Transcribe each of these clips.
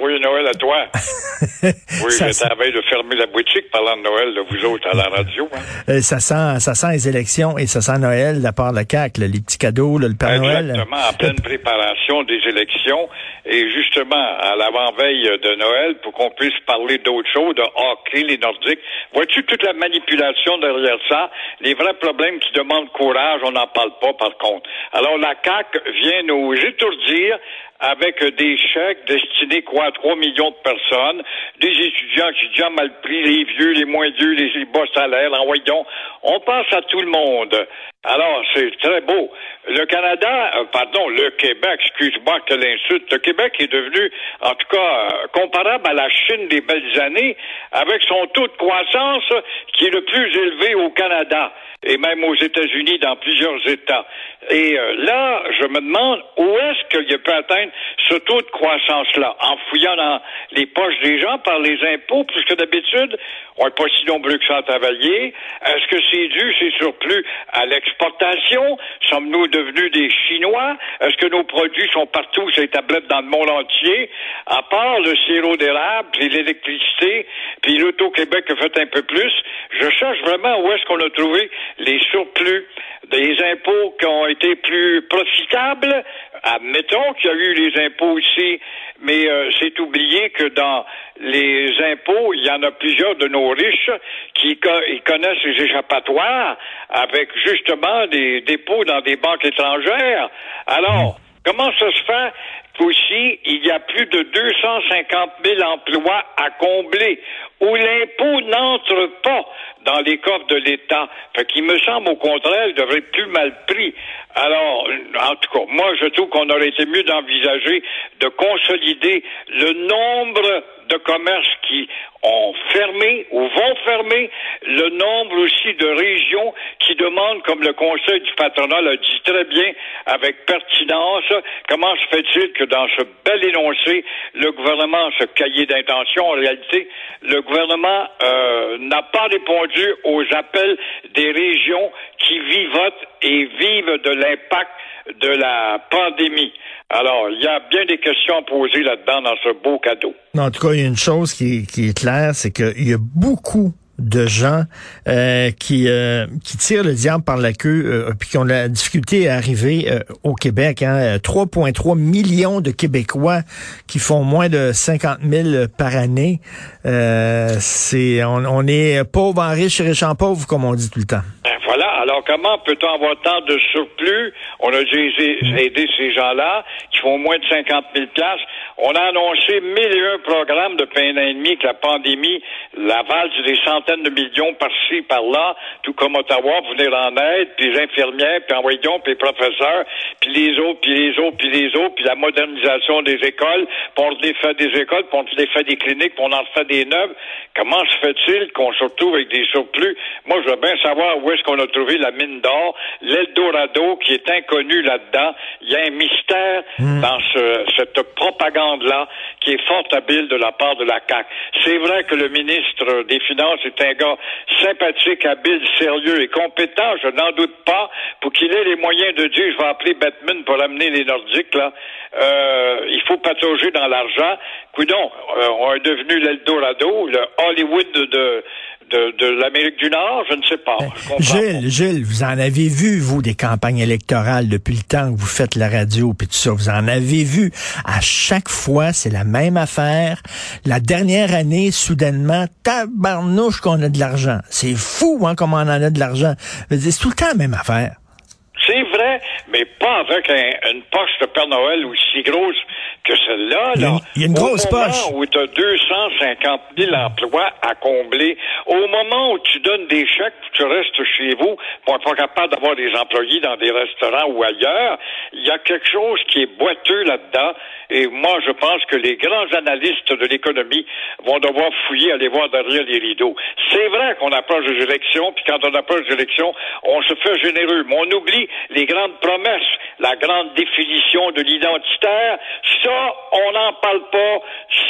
Joyeux Noël à toi. Oui, j'étais à veille de fermer la boutique parlant de Noël, de vous autres à la radio. Hein. Euh, ça sent, ça sent les élections et ça sent Noël de la part de la CAQ, là, les petits cadeaux, là, le Père Noël. Exactement, en pleine préparation des élections et justement à l'avant-veille de Noël pour qu'on puisse parler d'autres choses, de hockey, les Nordiques. Vois-tu toute la manipulation derrière ça? Les vrais problèmes qui demandent courage, on n'en parle pas par contre. Alors la CAQ vient nous étourdir avec des chèques destinés quoi à 3 millions de personnes, des étudiants déjà mal pris, les vieux, les moins vieux, les, bas salaires, en voyons. On pense à tout le monde. Alors, c'est très beau. Le Canada, euh, pardon, le Québec, excuse-moi que l'insulte, le Québec est devenu, en tout cas, euh, comparable à la Chine des belles années, avec son taux de croissance qui est le plus élevé au Canada et même aux États-Unis, dans plusieurs États. Et euh, là, je me demande où est-ce qu'il peut atteindre ce taux de croissance-là, en fouillant dans les poches des gens par les impôts, puisque d'habitude, on n'est pas si nombreux que ça à travailler. Est-ce que c'est dû, ces surplus, à l'exportation? Sommes-nous devenus des Chinois? Est-ce que nos produits sont partout sur les tablettes dans le monde entier? À part le sirop d'érable, puis l'électricité, puis l'Auto-Québec a fait un peu plus, je cherche vraiment où est-ce qu'on a trouvé les surplus des impôts qui ont été plus profitables. Admettons qu'il y a eu les impôts aussi, mais euh, c'est oublié que dans les impôts, il y en a plusieurs de nos riches qui connaissent les échappatoires avec justement des dépôts dans des banques étrangères. Alors, comment ça se fait qu'aussi il y a plus de 250 000 emplois à combler où l'impôt n'entre pas dans les coffres de l'État? Fait qu'il me semble au contraire, il devrait être plus mal pris. Alors, en tout cas, moi je trouve qu'on aurait été mieux d'envisager de consolider le nombre de commerces qui ont fermé ou vont fermer, le nombre aussi de régions qui demandent, comme le Conseil du patronat l'a dit très bien, avec pertinence, comment se fait-il que dans ce bel énoncé, le gouvernement, ce cahier d'intention, en réalité, le gouvernement euh, n'a pas répondu aux appels des régions qui vivotent et vivent de l'impact de la pandémie? Alors, il y a bien des questions à poser là-dedans dans ce beau cadeau. En tout cas, il y a une chose qui, qui est claire, c'est qu'il y a beaucoup de gens euh, qui euh, qui tirent le diable par la queue euh, puis qui ont la difficulté à arriver euh, au Québec. Hein. 3,3 millions de Québécois qui font moins de 50 000 par année. Euh, c'est on, on est pauvre en riche et riche en pauvre, comme on dit tout le temps. Alors, comment peut-on avoir tant de surplus? On a déjà aidé ces gens-là qui font moins de 50 000 places. On a annoncé mille et un programmes depuis un an et demi que la pandémie, la valse des centaines de millions par-ci, par-là, tout comme Ottawa, pour venir en aide, puis les infirmières, puis envoyons, puis les professeurs, puis les autres, puis les autres, puis les autres, puis la modernisation des écoles, puis on défait des écoles, puis on défait des cliniques, puis on en refait des neuves. Comment se fait-il qu'on se retrouve avec des surplus? Moi, je veux bien savoir où est-ce qu'on a trouvé la mine d'or, l'Eldorado qui est inconnu là-dedans. Il y a un mystère dans ce- cette propagande-là qui est fort habile de la part de la CAQ. C'est vrai que le ministre des Finances est un gars sympathique, habile, sérieux et compétent, je n'en doute pas, pour qu'il ait les moyens de dire, je vais appeler Batman pour amener les Nordiques, là. Euh, il faut patauger dans l'argent. Coudon, euh, on est devenu l'Eldorado, le Hollywood de, de, l'Amérique du Nord, je ne sais pas. Gilles, Vous en avez vu, vous, des campagnes électorales depuis le temps que vous faites la radio puis tout ça. Vous en avez vu. À chaque fois, c'est la même affaire. La dernière année, soudainement, tabarnouche qu'on a de l'argent. C'est fou, hein, comment on en a de l'argent. C'est tout le temps la même affaire. C'est vrai, mais pas avec un- une poche de Père Noël aussi grosse. Que celle-là. Il y a une, y a une au grosse moment poche. où tu as 250 000 emplois à combler, au moment où tu donnes des chèques, tu restes chez vous, pour être pas capable d'avoir des employés dans des restaurants ou ailleurs, il y a quelque chose qui est boiteux là-dedans. Et moi, je pense que les grands analystes de l'économie vont devoir fouiller, aller voir derrière les rideaux. C'est vrai qu'on approche des élections, puis quand on approche des élections, on se fait généreux, mais on oublie les grandes promesses, la grande définition de l'identitaire. Ça, on n'en parle pas,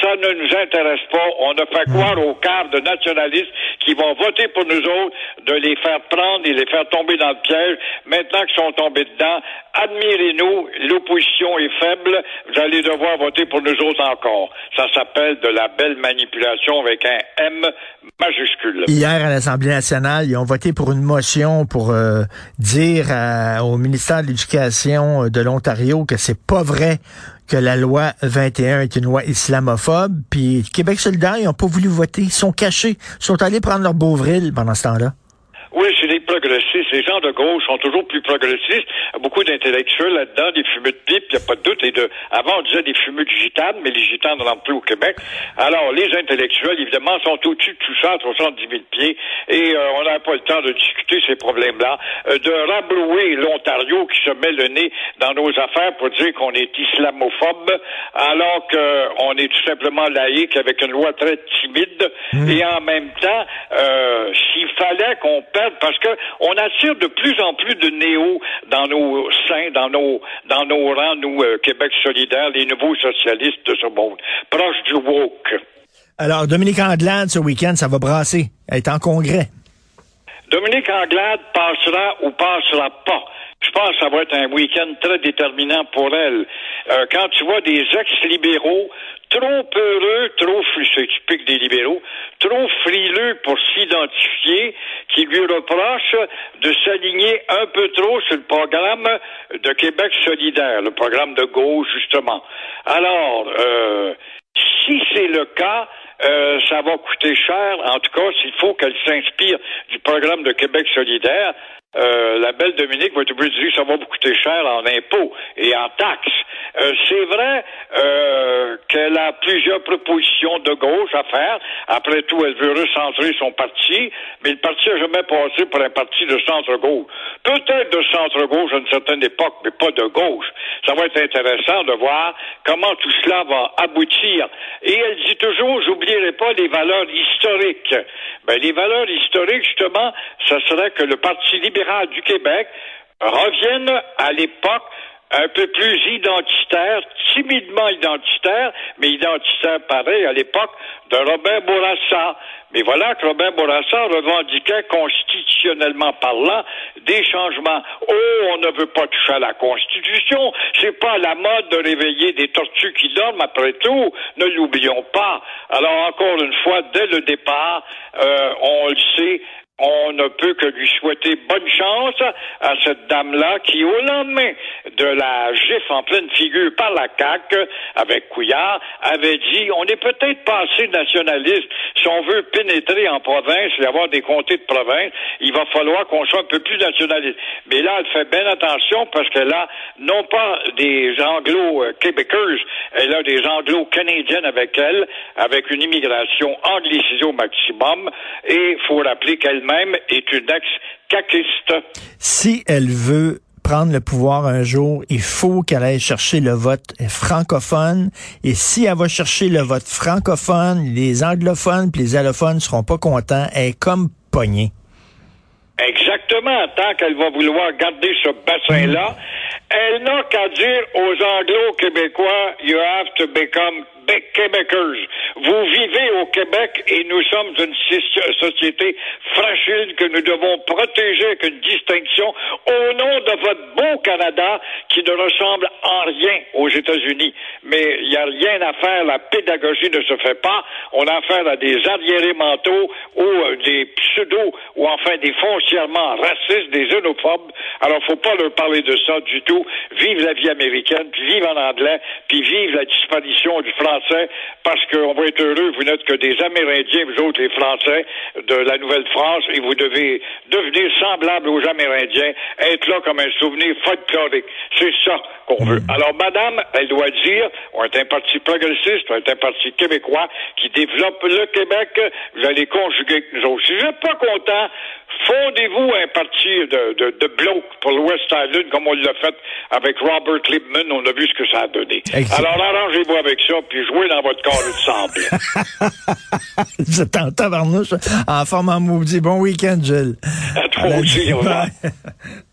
ça ne nous intéresse pas. On a fait croire aux quarts de nationalistes qui vont voter pour nous autres de les faire prendre et les faire tomber dans le piège. Maintenant qu'ils sont tombés dedans, admirez-nous, l'opposition est faible, vous allez devoir voter pour nous autres encore. Ça s'appelle de la belle manipulation avec un M majuscule. Hier, à l'Assemblée nationale, ils ont voté pour une motion pour euh, dire à- au ministère de l'Éducation de l'Ontario que c'est pas vrai que la loi 21 est une loi islamophobe. Puis Québec solidaire, ils n'ont pas voulu voter. Ils sont cachés. Ils sont allés prendre leur beauvril pendant ce temps-là. Oui, c'est des progressistes. Les gens de gauche sont toujours plus progressistes. Beaucoup d'intellectuels là-dedans, des fumeux de pipe, il n'y a pas de doute. Et de, avant, on disait des fumeux de gitanes, mais les gitanes n'en plus au Québec. Alors, les intellectuels, évidemment, sont au-dessus de tout ça, à 70 000 pieds. Et euh, on n'a pas le temps de discuter ces problèmes-là. Euh, de rabrouer l'Ontario qui se met le nez dans nos affaires pour dire qu'on est islamophobe, alors qu'on est tout simplement laïque avec une loi très timide. Et en même temps, euh, s'il fallait qu'on parce que on attire de plus en plus de néo dans nos seins, dans nos dans nos rangs, nous euh, Québec solidaire, les nouveaux socialistes de ce monde, proches du woke. Alors, Dominique Anglade, ce week-end, ça va brasser. Elle est en congrès. Dominique Anglade passera ou passera pas. Je pense que ça va être un week-end très déterminant pour elle. Euh, quand tu vois des ex-libéraux trop peureux, trop c'est typique des libéraux, trop frileux pour s'identifier, qui lui reprochent de s'aligner un peu trop sur le programme de Québec solidaire, le programme de gauche, justement. Alors, euh, si c'est le cas, euh, ça va coûter cher. En tout cas, s'il faut qu'elle s'inspire du programme de Québec solidaire, euh, la belle Dominique va être obligée de dire que ça va vous coûter cher en impôts et en taxes. Euh, c'est vrai euh, qu'elle a plusieurs propositions de gauche à faire. Après tout, elle veut recentrer son parti, mais le parti n'a jamais passé pour un parti de centre-gauche. Peut-être de centre-gauche à une certaine époque, mais pas de gauche. Ça va être intéressant de voir comment tout cela va aboutir. Et elle dit toujours, j'oublierai pas les valeurs historiques. Ben, les valeurs historiques, justement, ce serait que le Parti libéral du Québec revienne à l'époque un peu plus identitaire, timidement identitaire, mais identitaire pareil à l'époque de Robert Bourassa. Mais voilà que Robert Bourassa revendiquait constitutionnellement parlant des changements. Oh, on ne veut pas toucher à la Constitution. C'est pas la mode de réveiller des tortues qui dorment après tout. Ne l'oublions pas. Alors encore une fois, dès le départ, euh, on le sait, on ne peut que lui souhaiter bonne chance à cette dame-là qui, au lendemain de la gifle en pleine figure par la CAQ avec Couillard, avait dit on est peut-être pas assez nationaliste. Si on veut pénétrer en province et avoir des comtés de province, il va falloir qu'on soit un peu plus nationaliste. Mais là, elle fait bien attention parce qu'elle a non pas des anglo-québécoises, elle a des anglo-canadiennes avec elle, avec une immigration anglicisée au maximum. Et il faut rappeler est une ex-caquiste. Si elle veut prendre le pouvoir un jour, il faut qu'elle aille chercher le vote francophone. Et si elle va chercher le vote francophone, les anglophones puis les allophones seront pas contents. Elle est comme pognée. Exactement. Tant qu'elle va vouloir garder ce bassin-là, elle n'a qu'à dire aux Anglo-Québécois, you have to become Québécois. Vous vivez au Québec et nous sommes une société fragile que nous devons protéger avec une distinction au nom de votre beau Canada qui ne ressemble en rien aux États-Unis. Mais il n'y a rien à faire. La pédagogie ne se fait pas. On a affaire à des arriérés mentaux ou euh, des pseudo ou enfin des foncièrement racistes, des xénophobes. Alors, faut pas leur parler de ça du tout. Vive la vie américaine, puis vive en anglais, puis vive la disparition du français Français parce qu'on va être heureux. Vous n'êtes que des Amérindiens, vous autres, les Français de la Nouvelle-France, et vous devez devenir semblables aux Amérindiens, être là comme un souvenir folklorique. C'est ça qu'on veut. Mm. Alors, madame, elle doit dire, on est un parti progressiste, on est un parti québécois qui développe le Québec, vous allez conjuguer avec nous autres. Si vous n'êtes pas content, fondez-vous un parti de, de, de bloc pour l'Ouest Island, comme on l'a fait avec Robert Liebman. On a vu ce que ça a donné. Alors, arrangez-vous avec ça, puis jouez dans votre corps de semble. Êtes en tabarnouche, en forme en maudit. Bon week-end, Gilles. À toi aussi, au.